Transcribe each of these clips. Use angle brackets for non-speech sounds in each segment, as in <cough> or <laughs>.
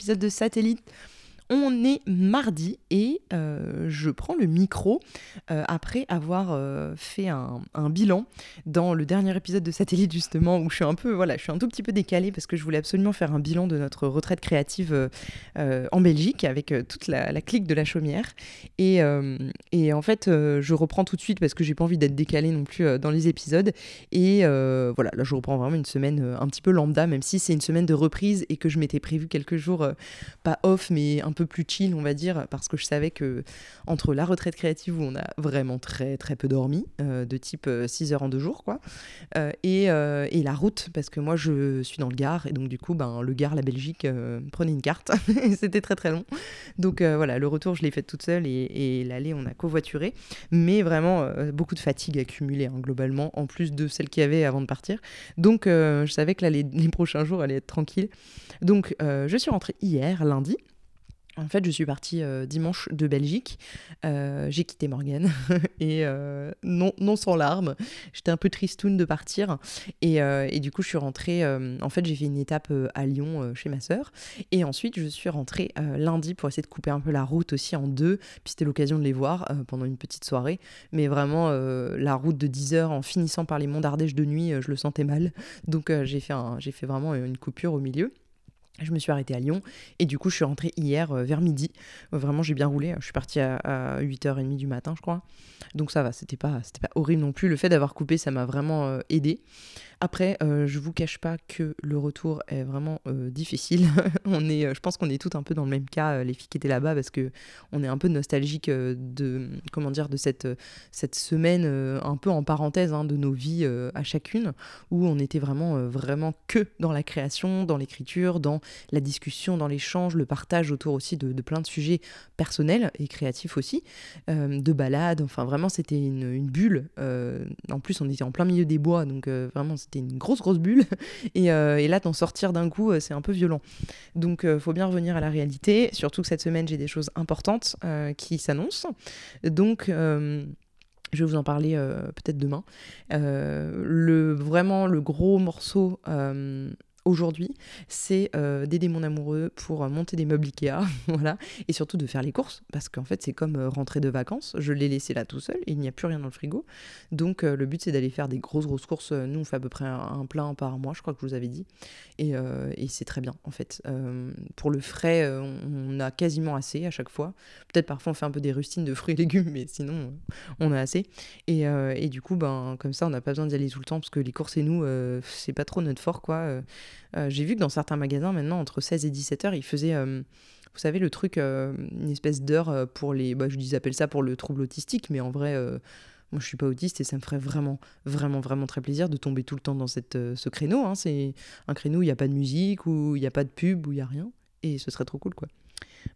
épisode de Satellite. On est mardi et euh, je prends le micro euh, après avoir euh, fait un, bilan dans le dernier épisode de Satellite justement où je suis un peu voilà je suis un tout petit peu décalée parce que je voulais absolument faire un bilan de notre retraite créative en Belgique avec toute la, clique de la chaumière. Et, en fait je reprends tout de suite parce que j'ai pas envie d'être décalée non plus dans les épisodes. Et voilà là je reprends vraiment une semaine un petit peu lambda même si c'est une semaine de reprise et que je m'étais prévu quelques jours pas off mais un peu plus chill, on va dire, parce que je savais que entre la retraite créative où on a vraiment très très peu dormi, euh, de type 6 euh, heures en deux jours, quoi, euh, et, et, la route, parce que moi je suis dans le Gard, et donc du coup, ben, le Gard, la Belgique, prenez une carte, <laughs> c'était très très long. Donc voilà, le retour, je l'ai fait toute seule, et, et l'aller, on a covoituré, mais vraiment beaucoup de fatigue accumulée, hein, globalement, en plus de celle qu'il y avait avant de partir. Donc je savais que là, les, les prochains jours allaient être tranquilles. Donc je suis rentrée hier, lundi. En fait, je suis partie euh, dimanche de Belgique. Euh, j'ai quitté Morgane <laughs> et euh, non, non sans larmes. J'étais un peu tristoune de partir et, et, du coup, je suis rentrée. en fait, j'ai fait une étape à Lyon chez ma sœur et ensuite, je suis rentrée lundi pour essayer de couper un peu la route aussi en deux. Puis c'était l'occasion de les voir pendant une petite soirée. Mais vraiment, la route de 10 heures en finissant par les monts d'Ardèche de nuit, je le sentais mal. Donc, j'ai fait, j'ai fait vraiment une coupure au milieu. Je me suis arrêtée à Lyon et du coup je suis rentrée hier euh, vers midi. Euh, vraiment j'ai bien roulé. Je suis partie à, 8h30 du matin je crois. Donc ça va, c'était pas, pas horrible non plus. Le fait d'avoir coupé ça m'a vraiment euh, aidé. Après, euh, je vous cache pas que le retour est vraiment euh, difficile. <laughs> on est, euh, je pense qu'on est tous un peu dans le même cas, les filles qui étaient là-bas, parce que on est un peu nostalgique de, comment dire, de cette, cette semaine un peu en parenthèse hein, de nos vies à chacune, où on était vraiment, vraiment que dans la création, dans l'écriture, dans la discussion, dans l'échange, le partage autour aussi de, de, plein de sujets personnels et créatifs aussi, de balades. Enfin, vraiment, c'était une, bulle. en plus, on était en plein milieu des bois, donc vraiment, c'était une grosse, grosse bulle. <laughs> Euh, et, là, t'en sortir d'un coup, euh, c'est un peu violent. Donc, euh, faut bien revenir à la réalité. Surtout que cette semaine, j'ai des choses importantes qui s'annoncent. Donc, je vais vous en parler peut-être demain. le, vraiment, le gros morceau aujourd'hui, c'est euh, d'aider mon amoureux pour euh, monter des meubles Ikea, <laughs> voilà, et surtout de faire les courses, parce qu'en fait c'est comme euh, rentrer de vacances, je l'ai laissé là tout seul, et il n'y a plus rien dans le frigo, donc le but c'est d'aller faire des grosses grosses courses, nous on fait à peu près un, plein par mois, je crois que je vous avais dit, et, et c'est très bien en fait. pour le frais, on, a quasiment assez à chaque fois, peut-être parfois on fait un peu des rustines de fruits et légumes, mais sinon on a assez, et, et du coup ben comme ça on n'a pas besoin d'y aller tout le temps, parce que les courses et nous, c'est pas trop notre fort quoi. Euh, j'ai vu que dans certains magasins, maintenant, entre 16 et 17 heures, ils faisaient euh, vous savez, le truc, euh, une espèce d'heure pour les. Bah, je dis, appelle ça pour le trouble autistique, mais en vrai, moi je suis pas autiste et ça me ferait vraiment, vraiment, vraiment très plaisir de tomber tout le temps dans ce créneau. Hein. C'est un créneau où il n'y a pas de musique, où il n'y a pas de pub, où il n'y a rien. Et ce serait trop cool, quoi.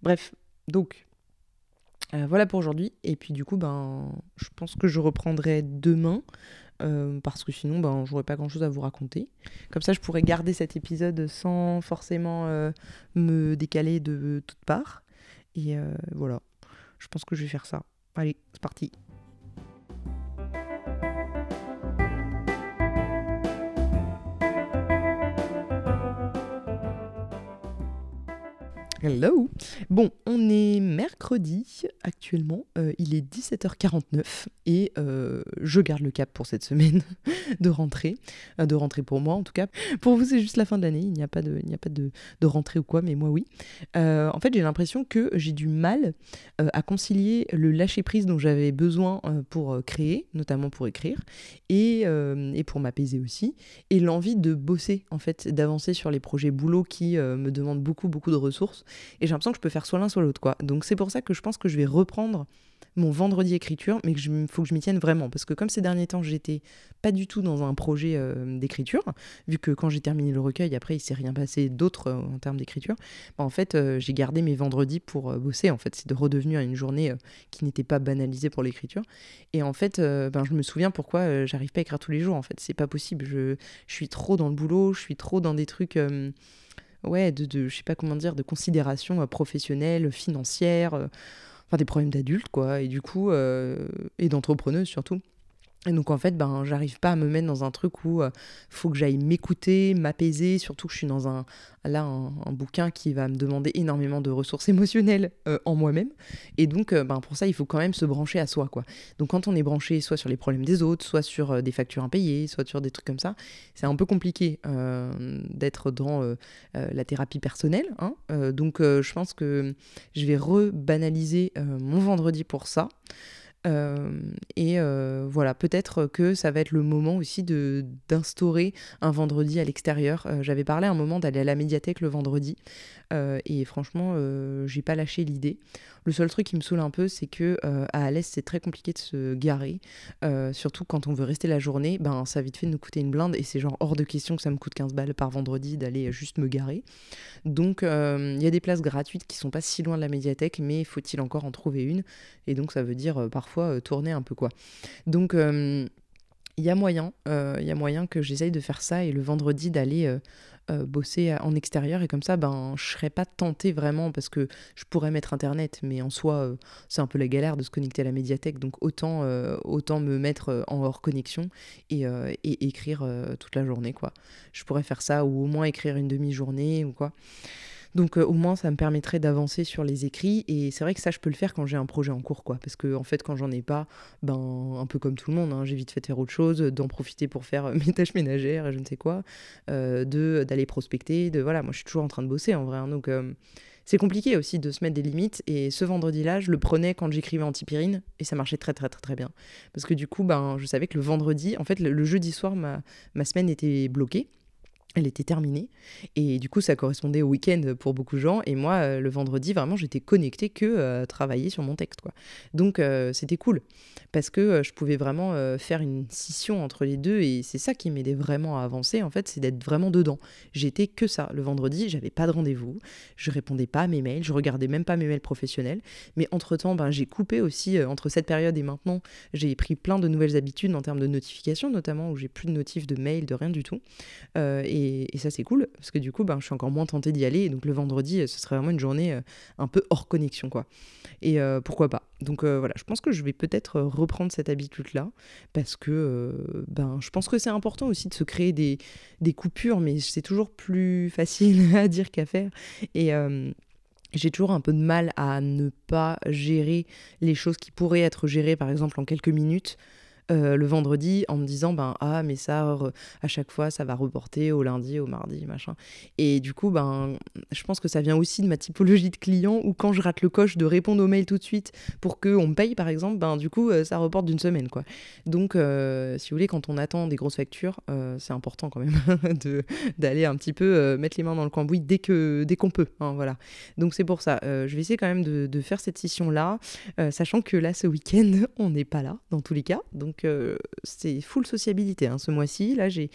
Bref, donc, voilà pour aujourd'hui. Et puis, du coup, ben, je pense que je reprendrai demain. Euh, parce que sinon, ben, j'aurais pas grand chose à vous raconter. Comme ça, je pourrais garder cet épisode sans forcément euh, me décaler de toutes parts. Et euh, voilà, je pense que je vais faire ça. Allez, c'est parti. Hello Bon, on est mercredi actuellement, euh, il est 17h49 et euh, je garde le cap pour cette semaine <laughs> de rentrée, euh, de rentrée pour moi en tout cas. Pour vous c'est juste la fin de l'année, il n'y a pas, de, rentrée ou quoi, mais moi oui. en fait j'ai l'impression que j'ai du mal à concilier le lâcher-prise dont j'avais besoin pour créer, notamment pour écrire, et, et pour m'apaiser aussi, et l'envie de bosser en fait, d'avancer sur les projets boulot qui me demandent beaucoup beaucoup de ressources et j'ai l'impression que je peux faire soit l'un soit l'autre quoi. Donc c'est pour ça que je pense que je vais reprendre mon vendredi écriture, mais il faut que je m'y tienne vraiment. Parce que comme ces derniers temps, j'étais pas du tout dans un projet euh, d'écriture, vu que quand j'ai terminé le recueil, après, il s'est rien passé d'autre euh, en termes d'écriture, bah, en fait, euh, j'ai gardé mes vendredis pour bosser. En fait, c'est de redevenir une journée qui n'était pas banalisée pour l'écriture. Et en fait, ben, je me souviens pourquoi j'arrive pas à écrire tous les jours. En fait, c'est pas possible. Je, je, suis trop dans le boulot, je suis trop dans des trucs ouais, de, de, je sais pas comment dire, de considération euh, professionnelle, financière, euh, enfin des problèmes d'adultes, quoi, et du coup, euh, et d'entrepreneuse surtout. Et donc en fait, ben, j'arrive pas à me mettre dans un truc où il faut que j'aille m'écouter, m'apaiser, surtout que je suis dans un, là, un, bouquin qui va me demander énormément de ressources <laughs> émotionnelles en moi-même. Et donc ben, pour ça, il faut quand même se brancher à soi. Quoi. Donc quand on est branché soit sur les problèmes des autres, soit sur des factures impayées, soit sur des trucs comme ça, c'est un peu compliqué d'être dans la thérapie personnelle. Hein. donc je pense que je vais rebanaliser mon vendredi pour ça. Euh, et euh, voilà, peut-être que ça va être le moment aussi de d'instaurer un vendredi à l'extérieur. Euh, j'avais parlé un moment d'aller à la médiathèque le vendredi, et franchement, j'ai pas lâché l'idée. Le seul truc qui me saoule un peu, c'est que à Alès, c'est très compliqué de se garer, surtout quand on veut rester la journée. Ben, ça vite fait de nous coûter une blinde, et c'est genre hors de question que ça me coûte 15 balles par vendredi d'aller juste me garer. Donc, il y a des places gratuites qui sont pas si loin de la médiathèque, mais faut-il encore en trouver une? Et donc, ça veut dire parfois euh, tourner un peu quoi. Donc euh, il y a moyen, euh, il y a moyen que j'essaye de faire ça et le vendredi d'aller bosser en extérieur. Et comme ça ben je serais pas tentée vraiment parce que je pourrais mettre internet. Mais en soi c'est un peu la galère de se connecter à la médiathèque. Donc autant autant me mettre en hors connexion et, et écrire toute la journée quoi. Je pourrais faire ça ou au moins écrire une demi-journée ou quoi donc euh, au moins ça me permettrait d'avancer sur les écrits. Et c'est vrai que ça je peux le faire quand j'ai un projet en cours quoi. Parce que en fait quand j'en ai pas ben un peu comme tout le monde hein, j'ai vite fait faire autre chose d'en profiter pour faire <laughs> mes tâches ménagères et je ne sais quoi euh, de d'aller prospecter de voilà. Moi je suis toujours en train de bosser en vrai hein, donc euh, c'est compliqué aussi de se mettre des limites. Et ce vendredi-là, je le prenais quand j'écrivais Antipyrine et ça marchait très très très très bien. Parce que du coup, ben, je savais que le vendredi, en fait, le, le jeudi soir, ma, ma semaine était bloquée elle était terminée. Et du coup, ça correspondait au week-end pour beaucoup de gens. Et moi, euh, le vendredi, vraiment, j'étais connectée que euh, travailler sur mon texte. Quoi. Donc, euh, c'était cool. Parce que je pouvais vraiment faire une scission entre les deux. Et c'est ça qui m'aidait vraiment à avancer, en fait, c'est d'être vraiment dedans. J'étais que ça. Le vendredi, j'avais pas de rendez-vous. Je répondais pas à mes mails. Je regardais même pas mes mails professionnels. Mais entre-temps, ben, j'ai coupé aussi, entre cette période et maintenant, j'ai pris plein de nouvelles habitudes en termes de notifications, notamment où j'ai plus de notifs de mails, de rien du tout. et et, ça, c'est cool, parce que du coup, ben, je suis encore moins tentée d'y aller. Et donc, le vendredi, ce serait vraiment une journée euh, un peu hors connexion, quoi. Et euh, pourquoi pas Donc, euh, voilà, je pense que je vais peut-être reprendre cette habitude-là, parce que ben, je pense que c'est important aussi de se créer des coupures, mais c'est toujours plus <laughs> facile à dire qu'à faire. Et j'ai toujours un peu de mal à ne pas gérer les choses qui pourraient être gérées, par exemple, en quelques minutes. Euh, le vendredi en me disant ben ah mais ça à chaque fois ça va reporter au lundi au mardi machin. Et du coup ben je pense que ça vient aussi de ma typologie de client où quand je rate le coche de répondre aux mails tout de suite pour que on me paye par exemple ben du coup euh, ça reporte d'une semaine quoi. Donc euh, si vous voulez quand on attend des grosses factures c'est important quand même <laughs> d'aller un petit peu mettre les mains dans le cambouis dès que dès qu'on peut hein, voilà. Donc c'est pour ça. Je vais essayer quand même de, de faire cette session là sachant que là ce week-end <laughs> on n'est pas là dans tous les cas. Donc donc euh, c'est full sociabilité hein, ce mois-ci. Là, j'ai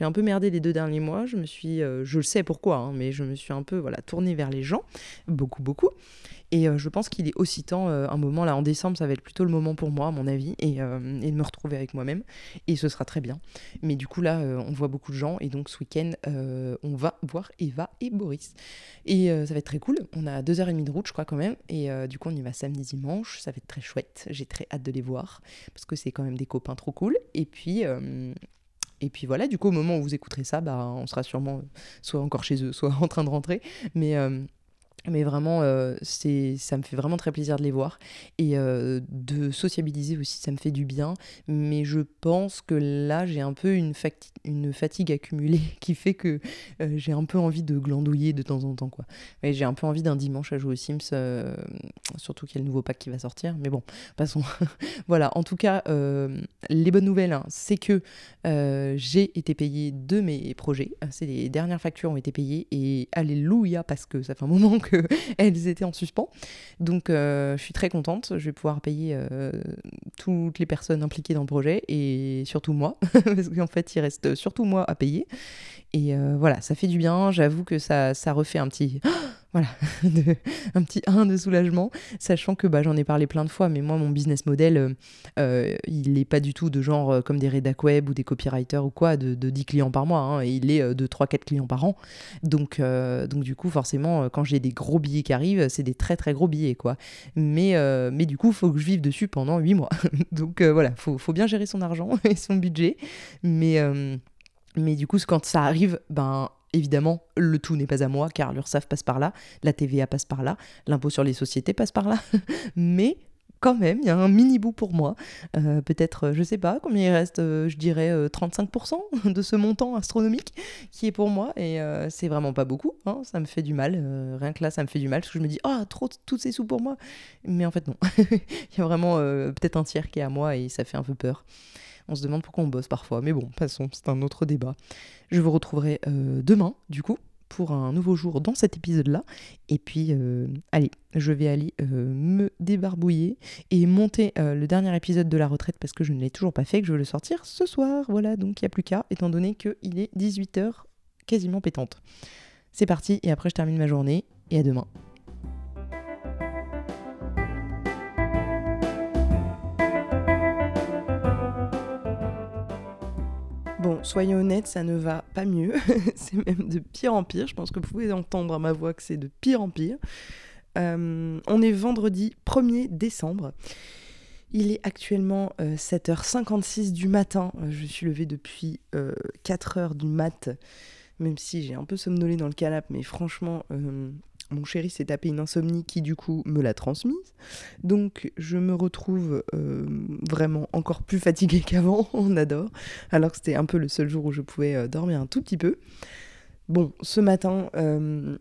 un peu merdé les deux derniers mois. Je me suis, euh, je le sais pourquoi, hein, mais je me suis un peu voilà tournée vers les gens, beaucoup beaucoup. Et euh, je pense qu'il est aussi temps, un moment là en décembre, ça va être plutôt le moment pour moi, à mon avis, et, de me retrouver avec moi-même. Et ce sera très bien. Mais du coup, là, on voit beaucoup de gens. Et donc, ce week-end, on va voir Eva et Boris. Et ça va être très cool. On a deux heures et demie de route, je crois, quand même. Et du coup, on y va samedi, dimanche. Ça va être très chouette. J'ai très hâte de les voir. Parce que c'est quand même des copains trop cool. Et puis. Et puis voilà, du coup, au moment où vous écouterez ça, bah, on sera sûrement soit encore chez eux, soit <laughs> en train de rentrer. Mais, mais vraiment, euh, ça me fait vraiment très plaisir de les voir. Et euh, de sociabiliser aussi, ça me fait du bien. Mais je pense que là, j'ai un peu une, une fatigue accumulée <laughs> qui fait que euh, j'ai un peu envie de glandouiller de temps en temps. Quoi. Mais j'ai un peu envie d'un dimanche à jouer aux Sims, surtout qu'il y a le nouveau pack qui va sortir. Mais bon, <laughs> passons. voilà, en tout cas, les bonnes nouvelles, hein, c'est que j'ai été payée de mes projets. C'est les dernières factures ont été payées. Et alléluia, parce que ça fait un moment que <laughs> elles étaient en suspens. Donc euh, je suis très contente, je vais pouvoir payer euh, toutes les personnes impliquées dans le projet et surtout moi, <laughs> parce qu'en fait il reste surtout moi à payer. Et euh, voilà, ça fait du bien, j'avoue que ça, ça refait un petit voilà, <laughs> un petit 1 de soulagement, sachant que bah, j'en ai parlé plein de fois, mais moi, mon business model, euh, euh, il n'est pas du tout de genre euh, comme des rédac web ou des copywriters ou quoi, de, 10 clients par mois, hein, il est de 3-4 clients par an. Donc, donc du coup, forcément, quand j'ai des gros billets qui arrivent, c'est des très très gros billets, quoi. Mais, mais du coup, il faut que je vive dessus pendant 8 mois. <laughs> donc voilà, faut, faut bien gérer son argent <laughs> et son budget. Mais, mais du coup, quand ça arrive, ben Évidemment, le tout n'est pas à moi car l'URSSAF passe par là, la TVA passe par là, l'impôt sur les sociétés passe par là. <laughs> Mais quand même, il y a un mini bout pour moi. Euh, peut-être, euh, je sais pas combien il reste, euh, je dirais 35% <laughs> de ce montant astronomique qui est pour moi. Et c'est vraiment pas beaucoup. Hein, ça me fait du mal. rien que là, ça me fait du mal parce que je me dis, ah, trop, tous ces sous pour moi. Mais en fait, non. <laughs> Il y a vraiment peut-être un tiers qui est à moi et ça fait un peu peur. On se demande pourquoi on bosse parfois. Mais bon, passons, c'est un autre débat. Je vous retrouverai euh, demain, du coup, pour un nouveau jour dans cet épisode-là. Et puis, euh, allez, je vais aller euh, me débarbouiller et monter le dernier épisode de la retraite parce que je ne l'ai toujours pas fait, que je veux le sortir ce soir. Voilà, donc il n'y a plus qu'à, étant donné qu'il est 18h quasiment pétante. C'est parti, et après je termine ma journée, et à demain. Soyons honnêtes, ça ne va pas mieux. <laughs> c'est même de pire en pire. Je pense que vous pouvez entendre à ma voix que c'est de pire en pire. Euh, on est vendredi 1er décembre. Il est actuellement 7h56 euh, du matin. Je suis levée depuis 4h du mat, même si j'ai un peu somnolé dans le canapé, mais franchement, euh, mon chéri s'est tapé une insomnie qui du coup me l'a transmise. Donc je me retrouve euh, vraiment encore plus fatiguée <laughs> qu'avant, on adore. Alors que c'était un peu le seul jour où je pouvais euh, dormir un tout petit peu. Bon, ce matin, euh,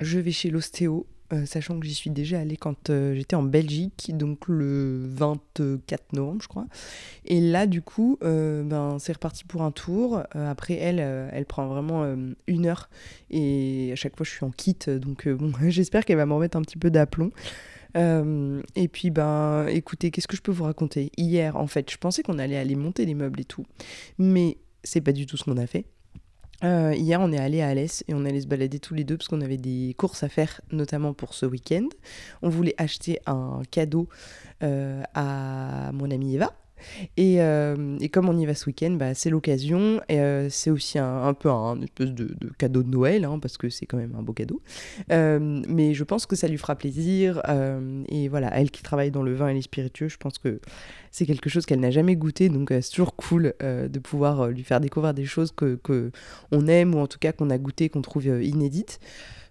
je vais chez l'ostéo euh, sachant que j'y suis déjà allée quand euh, j'étais en Belgique, donc le 24 novembre, je crois. Et là, du coup, euh, ben, c'est reparti pour un tour. après, elle, elle prend vraiment une heure. Et à chaque fois, je suis en kit. Donc, bon, <laughs> j'espère qu'elle va me remettre un petit peu d'aplomb. et puis, ben, écoutez, qu'est-ce que je peux vous raconter? Hier, en fait, je pensais qu'on allait aller monter les meubles et tout. Mais c'est pas du tout ce qu'on a fait. Euh, hier, on est allé à Alès et on allait se balader tous les deux parce qu'on avait des courses à faire, notamment pour ce week-end. On voulait acheter un cadeau euh, à mon amie Eva. Euh, et, comme on y va ce week-end, bah, c'est l'occasion. Et c'est aussi un, peu un, espèce de, cadeau de Noël, hein, parce que c'est quand même un beau cadeau. mais je pense que ça lui fera plaisir. et voilà, elle qui travaille dans le vin et les spiritueux, je pense que c'est quelque chose qu'elle n'a jamais goûté, donc euh, c'est toujours cool euh, de pouvoir euh, lui faire découvrir des choses que, que on aime ou en tout cas qu'on a goûté, qu'on trouve inédites.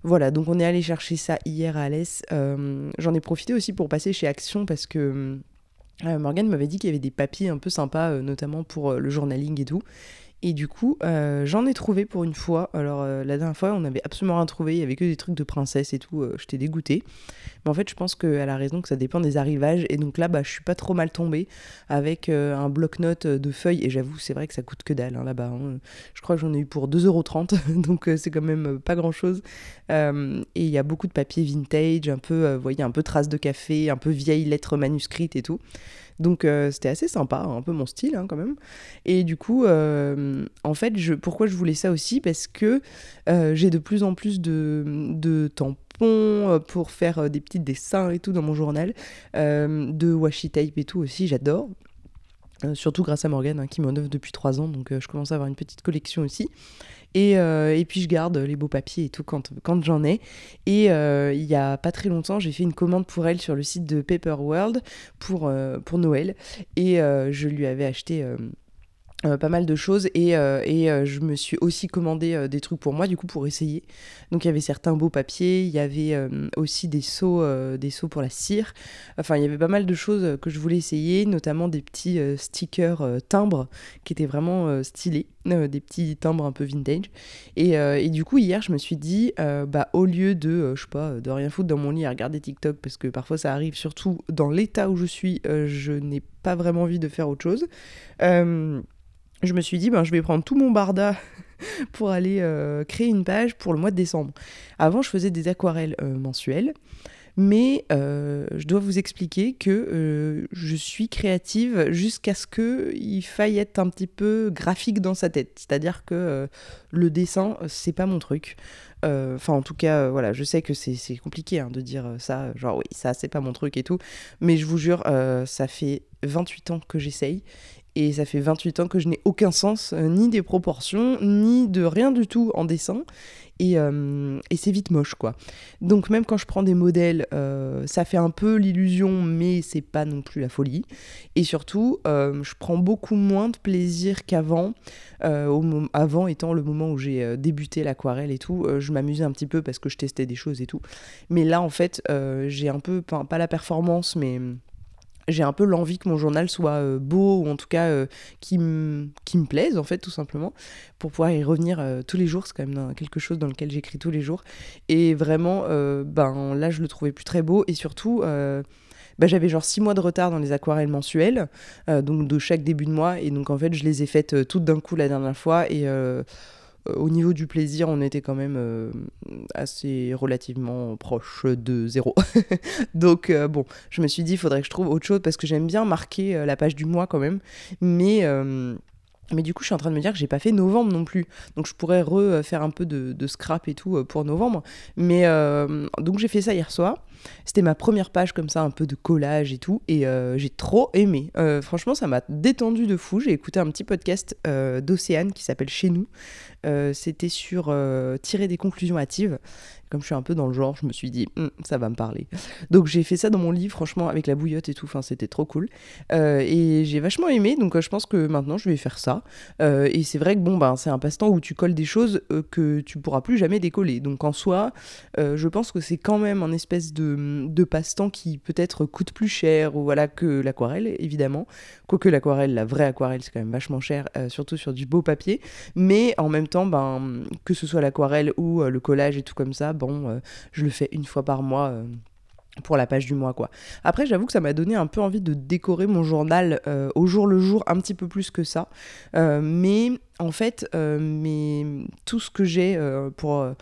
Voilà, donc on est allé chercher ça hier à Alès. J'en ai profité aussi pour passer chez Action parce que Morgane m'avait dit qu'il y avait des papiers un peu sympas, notamment pour le journaling et tout. Et du coup, euh, j'en ai trouvé pour une fois. Alors, euh, la dernière fois, on n'avait absolument rien trouvé. Il y avait que des trucs de princesse et tout. Euh, J'étais dégoûtée. Mais en fait, je pense qu'elle a raison que ça dépend des arrivages. Et donc là, bah, je suis pas trop mal tombée avec un bloc-notes de feuilles. Et j'avoue, c'est vrai que ça coûte que dalle hein, là-bas. Hein. Je crois que j'en ai eu pour 2,30€. <laughs> donc, c'est quand même pas grand-chose. et il y a beaucoup de papier vintage, un peu, voyez, un peu traces de café, un peu vieilles lettres manuscrites et tout. Donc euh, c'était assez sympa, un peu mon style hein, quand même. Et du coup, euh, en fait, pourquoi je voulais ça aussi? Parce que euh, j'ai de plus en plus de, tampons pour faire des petits dessins et tout dans mon journal, de washi tape et tout aussi, j'adore. surtout grâce à Morgane hein, qui m'en offre depuis trois ans, donc je commence à avoir une petite collection aussi. Euh, et, puis je garde les beaux papiers et tout quand, j'en ai. Et euh, il y a pas très longtemps, j'ai fait une commande pour elle sur le site de Paper World pour, euh, pour Noël. Et je lui avais acheté euh, pas mal de choses et, euh, et euh, je me suis aussi commandé des trucs pour moi du coup pour essayer. Donc il y avait certains beaux papiers il y avait aussi des seaux des seaux pour la cire. Enfin il y avait pas mal de choses que je voulais essayer notamment des petits stickers timbres qui étaient vraiment stylés des petits timbres un peu vintage. Et, et, du coup hier je me suis dit bah au lieu de je sais pas de rien foutre dans mon lit à regarder TikTok parce que parfois ça arrive surtout dans l'état où je suis je n'ai pas vraiment envie de faire autre chose je me suis dit, ben, je vais prendre tout mon barda <laughs> pour aller euh, créer une page pour le mois de décembre. Avant, je faisais des aquarelles euh, mensuelles. Mais je dois vous expliquer que je suis créative jusqu'à ce qu'il faille être un petit peu graphique dans sa tête. C'est-à-dire que le dessin, c'est pas mon truc. Enfin, en tout cas, voilà, je sais que c'est compliqué hein, de dire ça, genre oui, ça, c'est pas mon truc et tout. Mais je vous jure, ça fait 28 ans que j'essaye. Et ça fait 28 ans que je n'ai aucun sens, ni des proportions, ni de rien du tout en dessin. Et, c'est vite moche, quoi. Donc même quand je prends des modèles, ça fait un peu l'illusion, mais c'est pas non plus la folie. Et surtout, je prends beaucoup moins de plaisir qu'avant. avant étant le moment où j'ai débuté l'aquarelle et tout, je m'amusais un petit peu parce que je testais des choses et tout. Mais là, en fait, j'ai un peu, pas la performance, mais j'ai un peu l'envie que mon journal soit euh, beau ou en tout cas euh, qui, me plaise en fait tout simplement pour pouvoir y revenir euh, tous les jours. C'est quand même quelque chose dans lequel j'écris tous les jours. Et vraiment ben là je le trouvais plus très beau. Et surtout ben, j'avais genre six mois de retard dans les aquarelles mensuelles donc de chaque début de mois. Et donc en fait je les ai faites toutes d'un coup la dernière fois. Et au niveau du plaisir, on était quand même euh, assez relativement proche de zéro. <laughs> Donc euh, bon, je me suis dit, il faudrait que je trouve autre chose parce que j'aime bien marquer la page du mois quand même. Mais mais du coup, je suis en train de me dire que j'ai pas fait novembre non plus. Donc je pourrais refaire un peu de, scrap et tout pour novembre. Mais donc j'ai fait ça hier soir. C'était ma première page comme ça, un peu de collage et tout. Et j'ai trop aimé. franchement, ça m'a détendu de fou. J'ai écouté un petit podcast d'Océane qui s'appelle Chez nous. C'était sur tirer des conclusions hâtives comme je suis un peu dans le genre, je me suis dit, hum, ça va me parler. Donc j'ai fait ça dans mon livre, franchement, avec la bouillotte et tout, enfin, c'était trop cool. Euh, et j'ai vachement aimé, donc euh, je pense que maintenant je vais faire ça. Euh, et c'est vrai que bon, ben, c'est un passe-temps où tu colles des choses que tu pourras plus jamais décoller. Donc en soi, je pense que c'est quand même un espèce de, de passe-temps qui peut-être coûte plus cher ou voilà, que l'aquarelle, évidemment. Quoique l'aquarelle, la vraie aquarelle, c'est quand même vachement cher, surtout sur du beau papier. Mais en même temps, ben, que ce soit l'aquarelle ou le collage et tout comme ça, bon, euh, je le fais une fois par mois euh, pour la page du mois quoi. Après j'avoue que ça m'a donné un peu envie de décorer mon journal euh, au jour le jour un petit peu plus que ça. mais en fait, mais tout ce que j'ai pour,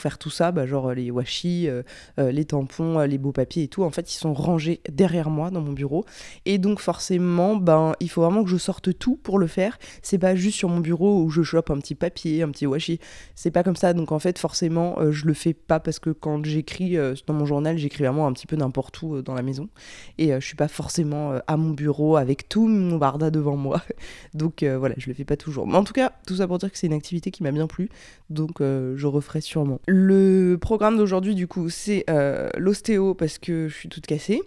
faire tout ça, bah, genre les washi, euh, euh, les tampons, euh, les beaux papiers et tout, en fait, ils sont rangés derrière moi dans mon bureau. Et donc, forcément, ben, il faut vraiment que je sorte tout pour le faire. C'est pas juste sur mon bureau où je chope un petit papier, un petit washi. C'est pas comme ça. Donc, en fait, forcément, je le fais pas parce que quand j'écris dans mon journal, j'écris vraiment un petit peu n'importe où dans la maison. Et je suis pas forcément à mon bureau avec tout mon barda devant moi. <laughs> donc, voilà, je le fais pas toujours. Mais en tout cas, tout ça pour dire que c'est une activité qui m'a bien plu. Donc, je referai sûrement le programme d'aujourd'hui, du coup, c'est euh, l'ostéo parce que je suis toute cassée.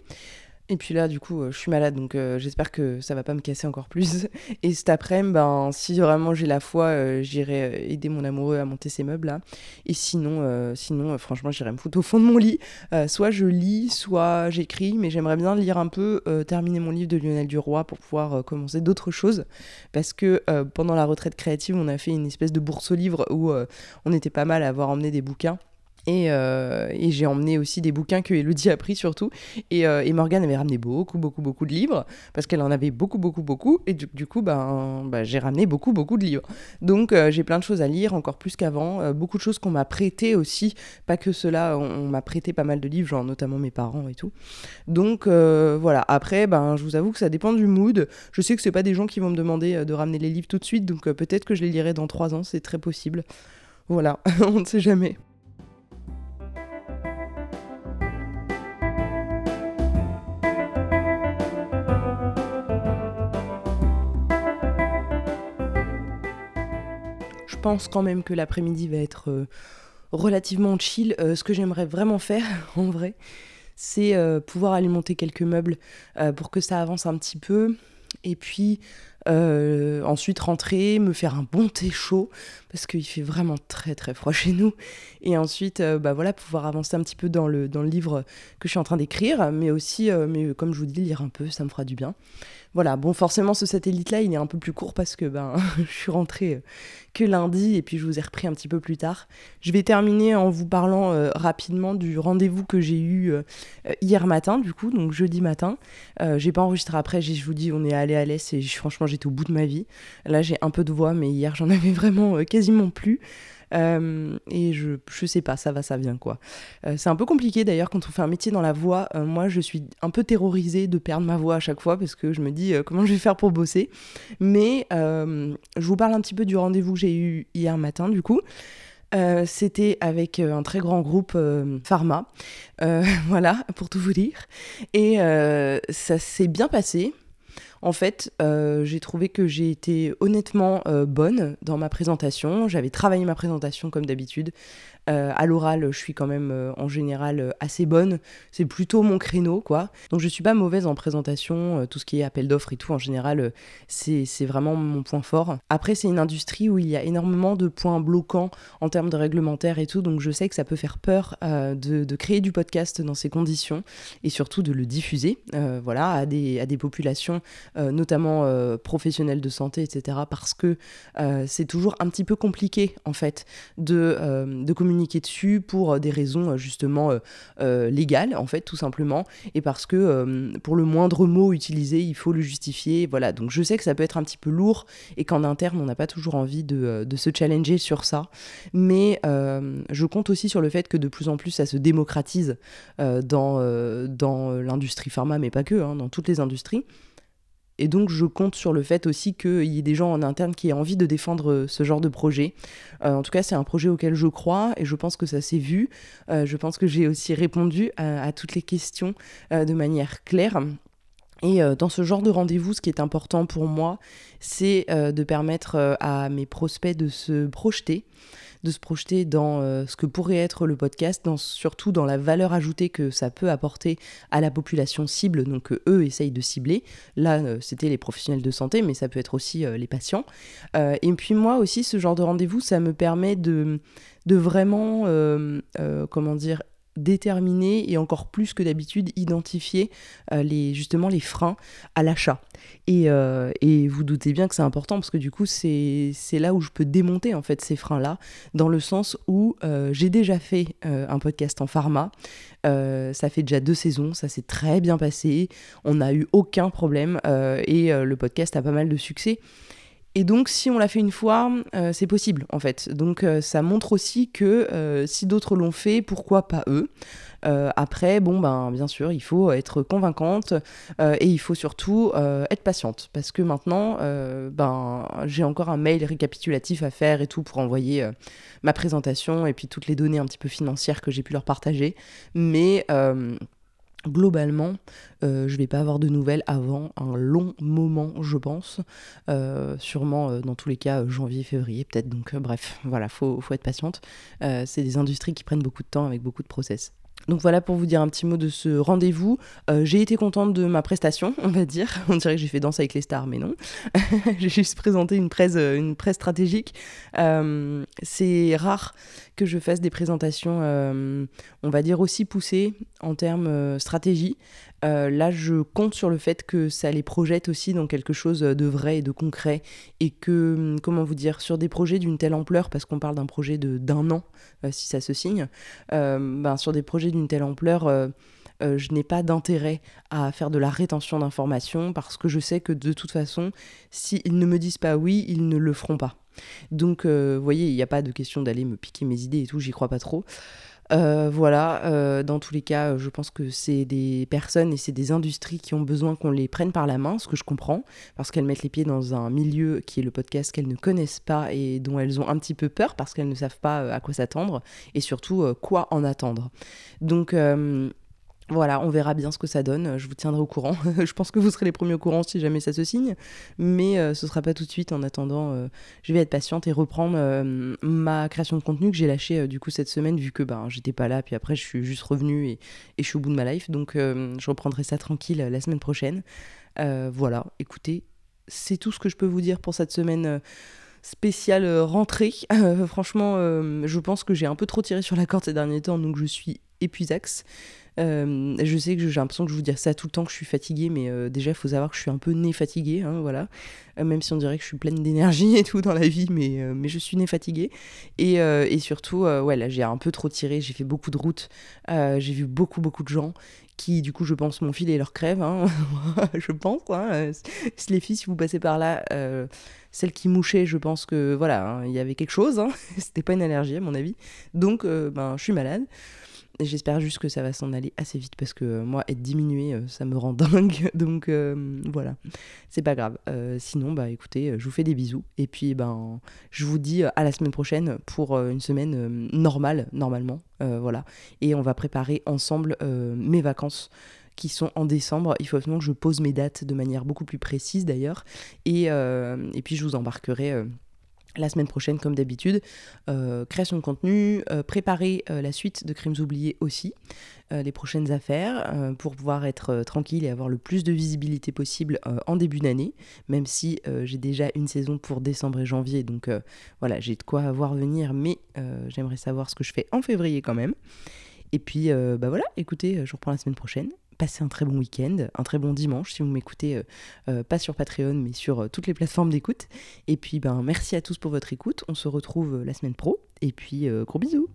Et puis là, du coup, euh, je suis malade, donc euh, j'espère que ça va pas me casser encore plus. <laughs> Et cet après-midi, ben, si vraiment j'ai la foi, j'irai aider mon amoureux à monter ses meubles là. Et sinon, sinon franchement, j'irai me foutre au fond de mon lit. soit je lis, soit j'écris, mais j'aimerais bien lire un peu, terminer mon livre de Lionel Duroy pour pouvoir commencer d'autres choses. Parce que pendant la retraite créative, on a fait une espèce de bourse au livre où on était pas mal à avoir emmené des bouquins. Euh, et, j'ai emmené aussi des bouquins que Elodie a pris surtout. Et, euh, et Morgane avait ramené beaucoup, beaucoup, beaucoup de livres parce qu'elle en avait beaucoup, beaucoup, beaucoup. Et du, coup, ben, ben, j'ai ramené beaucoup, beaucoup de livres. Donc euh, j'ai plein de choses à lire, encore plus qu'avant. beaucoup de choses qu'on m'a prêtées aussi. Pas que cela, on, m'a prêté pas mal de livres, genre notamment mes parents et tout. Donc voilà. Après, ben, je vous avoue que ça dépend du mood. Je sais que c'est pas des gens qui vont me demander de ramener les livres tout de suite. Donc peut-être que je les lirai dans trois ans. C'est très possible. Voilà, <laughs> on ne sait jamais. Quand même que l'après-midi va être euh, relativement chill. Euh, ce que j'aimerais vraiment faire, <laughs> en vrai, c'est euh, pouvoir alimenter quelques meubles pour que ça avance un petit peu. Et puis ensuite rentrer, me faire un bon thé chaud, parce qu'il fait vraiment très très froid chez nous. Et ensuite, bah voilà, pouvoir avancer un petit peu dans le, dans le livre que je suis en train d'écrire, mais aussi, mais comme je vous dis, lire un peu, ça me fera du bien. Voilà, bon, forcément, ce satellite-là, il est un peu plus court parce que ben, <laughs> je suis rentrée euh, que lundi et puis je vous ai repris un petit peu plus tard. Je vais terminer en vous parlant euh, rapidement du rendez-vous que j'ai eu euh, hier matin, du coup, donc jeudi matin. j'ai pas enregistré après, je vous dis, on est allé à l'est et franchement, j'étais au bout de ma vie. Là, j'ai un peu de voix, mais hier, j'en <laughs> avais vraiment quasiment plus. et je, sais pas, ça va, ça vient quoi. c'est un peu compliqué d'ailleurs quand on fait un métier dans la voix. moi, je suis un peu terrorisée de perdre ma voix à chaque fois parce que je me dis comment je vais faire pour bosser. Mais je vous parle un petit peu du rendez-vous que j'ai eu hier matin du coup. Euh, c'était avec euh, un très grand groupe euh, pharma, <laughs> voilà, pour tout vous dire. Et ça s'est bien passé. En fait, j'ai trouvé que j'ai été honnêtement bonne dans ma présentation. J'avais travaillé ma présentation comme d'habitude. Euh, à l'oral, je suis quand même euh, en général euh, assez bonne. C'est plutôt mon créneau, quoi. Donc je suis pas mauvaise en présentation. tout ce qui est appel d'offres et tout, en général, c'est vraiment mon point fort. Après, c'est une industrie où il y a énormément de points bloquants en termes de réglementaire et tout. Donc je sais que ça peut faire peur de, créer du podcast dans ces conditions et surtout de le diffuser, voilà, à des, à des populations, notamment professionnelles de santé, etc. Parce que c'est toujours un petit peu compliqué, en fait, de, de communiquer dessus pour euh, des raisons euh, justement euh, légales, en fait, tout simplement, et parce que pour le moindre mot utilisé, il faut le justifier. Voilà, donc je sais que ça peut être un petit peu lourd et qu'en interne, on n'a pas toujours envie de, se challenger sur ça, mais je compte aussi sur le fait que de plus en plus, ça se démocratise dans, dans l'industrie pharma, mais pas que, hein, dans toutes les industries. Et donc je compte sur le fait aussi qu'il y ait des gens en interne qui aient envie de défendre euh, ce genre de projet. Euh, en tout cas, c'est un projet auquel je crois et je pense que ça s'est vu. Euh, je pense que j'ai aussi répondu à, toutes les questions de manière claire. Et dans ce genre de rendez-vous, ce qui est important pour moi, c'est de permettre à mes prospects de se projeter de se projeter dans euh, ce que pourrait être le podcast, dans, surtout dans la valeur ajoutée que ça peut apporter à la population cible, donc eux essayent de cibler. Là, euh, c'était les professionnels de santé, mais ça peut être aussi euh, les patients. et puis moi aussi, ce genre de rendez-vous, ça me permet de, de vraiment, comment dire, déterminer et encore plus que d'habitude identifier euh, les, justement les freins à l'achat. Et, euh, et, vous doutez bien que c'est important parce que du coup c'est là où je peux démonter en fait ces freins-là dans le sens où euh, j'ai déjà fait un podcast en pharma. ça fait déjà deux saisons, ça s'est très bien passé, on n'a eu aucun problème et le podcast a pas mal de succès. Et donc, si on l'a fait une fois, euh, c'est possible, en fait. Donc, euh, ça montre aussi que euh, si d'autres l'ont fait, pourquoi pas eux? Après, bon, ben, bien sûr, il faut être convaincante et il faut surtout être patiente. Parce que maintenant, ben, j'ai encore un mail récapitulatif à faire et tout pour envoyer ma présentation et puis toutes les données un petit peu financières que j'ai pu leur partager. Mais globalement, euh, je vais pas avoir de nouvelles avant un long moment, je pense. Euh, sûrement, euh, dans tous les cas, janvier, février, peut-être. Donc, bref, voilà, faut, faut être patiente. c'est des industries qui prennent beaucoup de temps avec beaucoup de process. Donc voilà pour vous dire un petit mot de ce rendez-vous. Euh, j'ai été contente de ma prestation, on va dire. <laughs> On dirait que j'ai fait danse avec les stars, mais non. <laughs> j'ai juste présenté une presse, euh, une presse stratégique. Euh, c'est rare que je fasse des présentations, on va dire, aussi poussées en termes stratégie. Euh, là, je compte sur le fait que ça les projette aussi dans quelque chose de vrai et de concret. Et que, hum, comment vous dire, sur des projets d'une telle ampleur, parce qu'on parle d'un projet d'un an, euh, si ça se signe, euh, ben, sur des projets d'une telle ampleur, je n'ai pas d'intérêt à faire de la rétention d'informations parce que je sais que de toute façon, s'ils ne me disent pas oui, ils ne le feront pas. Donc, vous voyez, il n'y a pas de question d'aller me piquer mes idées et tout, j'y crois pas trop. Euh, voilà, euh, dans tous les cas, euh, je pense que c'est des personnes et c'est des industries qui ont besoin qu'on les prenne par la main, ce que je comprends, parce qu'elles mettent les pieds dans un milieu qui est le podcast qu'elles ne connaissent pas et dont elles ont un petit peu peur parce qu'elles ne savent pas à quoi s'attendre et surtout quoi en attendre. Donc voilà, on verra bien ce que ça donne. Je vous tiendrai au courant. <laughs> je pense que vous serez les premiers au courant si jamais ça se signe, mais euh, ce sera pas tout de suite. En attendant, euh, je vais être patiente et reprendre euh, ma création de contenu que j'ai lâchée du coup cette semaine vu que ben j'étais pas là. Puis après, je suis juste revenue et, et je suis au bout de ma life, donc je reprendrai ça tranquille la semaine prochaine. voilà, écoutez, c'est tout ce que je peux vous dire pour cette semaine spéciale rentrée. <laughs> franchement, je pense que j'ai un peu trop tiré sur la corde ces derniers temps, donc je suis épuisax. je sais que j'ai l'impression que je vous dis ça tout le temps que je suis fatiguée, mais déjà il faut savoir que je suis un peu née fatiguée, hein, voilà. même si on dirait que je suis pleine d'énergie et tout dans la vie, mais, je suis née fatiguée. Et, surtout, ouais, là j'ai un peu trop tiré, j'ai fait beaucoup de routes, j'ai vu beaucoup beaucoup de gens qui du coup je pense mon fil et leur crève, hein. <laughs> je pense. Hein. Les filles, si vous passez par là, euh, celle qui mouchait, je pense que voilà, hein, il y avait quelque chose, hein. <laughs> c'était pas une allergie à mon avis. Donc euh, ben, je suis malade. J'espère juste que ça va s'en aller assez vite parce que euh, moi, être diminué, euh, ça me rend <laughs> dingue. Donc euh, voilà, c'est pas grave. sinon, bah écoutez, je vous fais des bisous. Et puis, ben, je vous dis à la semaine prochaine pour une semaine normale, normalement. voilà. Et on va préparer ensemble mes vacances qui sont en décembre. Il faut absolument que je pose mes dates de manière beaucoup plus précise d'ailleurs. Et, et puis, je vous embarquerai la semaine prochaine, comme d'habitude, euh, création de contenu, euh, préparer euh, la suite de Crimes oubliés aussi, les prochaines affaires, pour pouvoir être tranquille et avoir le plus de visibilité possible en début d'année, même si j'ai déjà une saison pour décembre et janvier, donc voilà, j'ai de quoi voir venir, mais j'aimerais savoir ce que je fais en février quand même. Et puis, bah voilà, écoutez, je reprends la semaine prochaine passez un très bon week-end, un très bon dimanche si vous m'écoutez, euh, euh, pas sur Patreon, mais sur euh, toutes les plateformes d'écoute. Et puis, ben, merci à tous pour votre écoute. On se retrouve la semaine pro. Et puis, gros bisous.